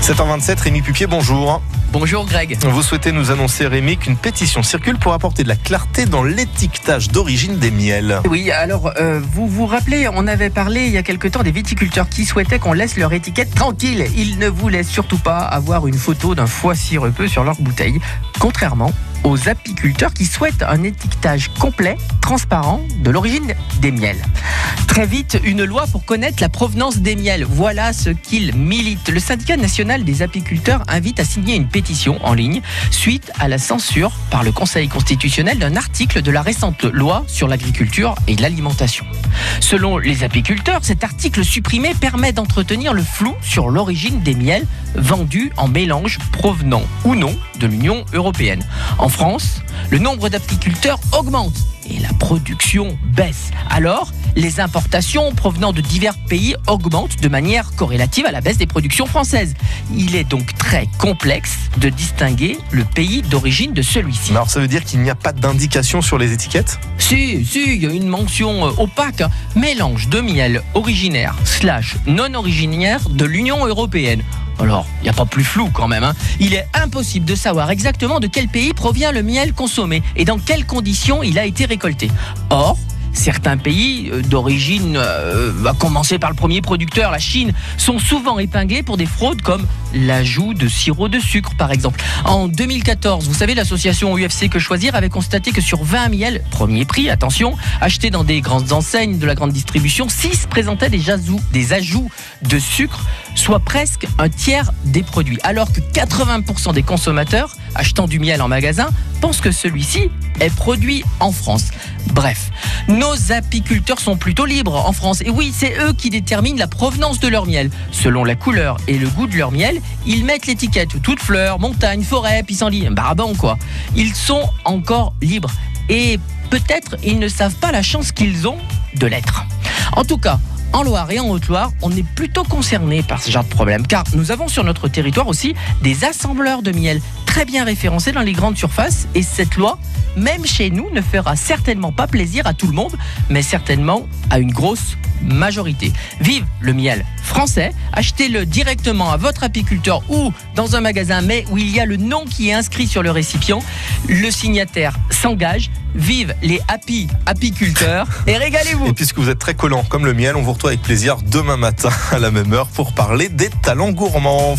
7h27, Rémi Pupier, bonjour. Bonjour Greg. Vous souhaitez nous annoncer, Rémi, qu'une pétition circule pour apporter de la clarté dans l'étiquetage d'origine des miels. Oui, alors euh, vous vous rappelez, on avait parlé il y a quelque temps des viticulteurs qui souhaitaient qu'on laisse leur étiquette tranquille. Ils ne voulaient surtout pas avoir une photo d'un foie sirupeux sur leur bouteille, contrairement aux apiculteurs qui souhaitent un étiquetage complet, transparent de l'origine des miels. Très vite, une loi pour connaître la provenance des miels. Voilà ce qu'il milite. Le syndicat national des apiculteurs invite à signer une pétition en ligne suite à la censure par le Conseil constitutionnel d'un article de la récente loi sur l'agriculture et l'alimentation. Selon les apiculteurs, cet article supprimé permet d'entretenir le flou sur l'origine des miels vendus en mélange provenant ou non de l'Union européenne. En France, le nombre d'apiculteurs augmente et la production baisse. Alors, les importations provenant de divers pays augmentent de manière corrélative à la baisse des productions françaises. Il est donc très complexe de distinguer le pays d'origine de celui-ci. Alors ça veut dire qu'il n'y a pas d'indication sur les étiquettes? Si, si, il y a une mention euh, opaque, mélange de miel originaire slash non originaire de l'Union européenne. Alors, il n'y a pas plus flou quand même. Hein. Il est impossible de savoir exactement de quel pays provient le miel consommé et dans quelles conditions il a été récolté. Or, Certains pays euh, d'origine, euh, à commencer par le premier producteur, la Chine, sont souvent épinglés pour des fraudes comme l'ajout de sirop de sucre, par exemple. En 2014, vous savez, l'association UFC Que Choisir avait constaté que sur 20 miels, premier prix, attention, achetés dans des grandes enseignes de la grande distribution, 6 présentaient des, des ajouts de sucre, soit presque un tiers des produits. Alors que 80% des consommateurs achetant du miel en magasin pensent que celui-ci est produit en France. Bref, nos apiculteurs sont plutôt libres en France. Et oui, c'est eux qui déterminent la provenance de leur miel. Selon la couleur et le goût de leur miel, ils mettent l'étiquette toute fleur, montagne, forêt, pissenlit, baraban quoi. Ils sont encore libres. Et peut-être ils ne savent pas la chance qu'ils ont de l'être. En tout cas, en Loire et en Haute-Loire, on est plutôt concerné par ce genre de problème, car nous avons sur notre territoire aussi des assembleurs de miel très bien référencés dans les grandes surfaces, et cette loi, même chez nous, ne fera certainement pas plaisir à tout le monde, mais certainement à une grosse majorité. Vive le miel français, achetez-le directement à votre apiculteur ou dans un magasin, mais où il y a le nom qui est inscrit sur le récipient. Le signataire s'engage. Vive les happy apiculteurs et régalez-vous. Et puisque vous êtes très collant comme le miel, on vous retrouve avec plaisir demain matin à la même heure pour parler des talents gourmands.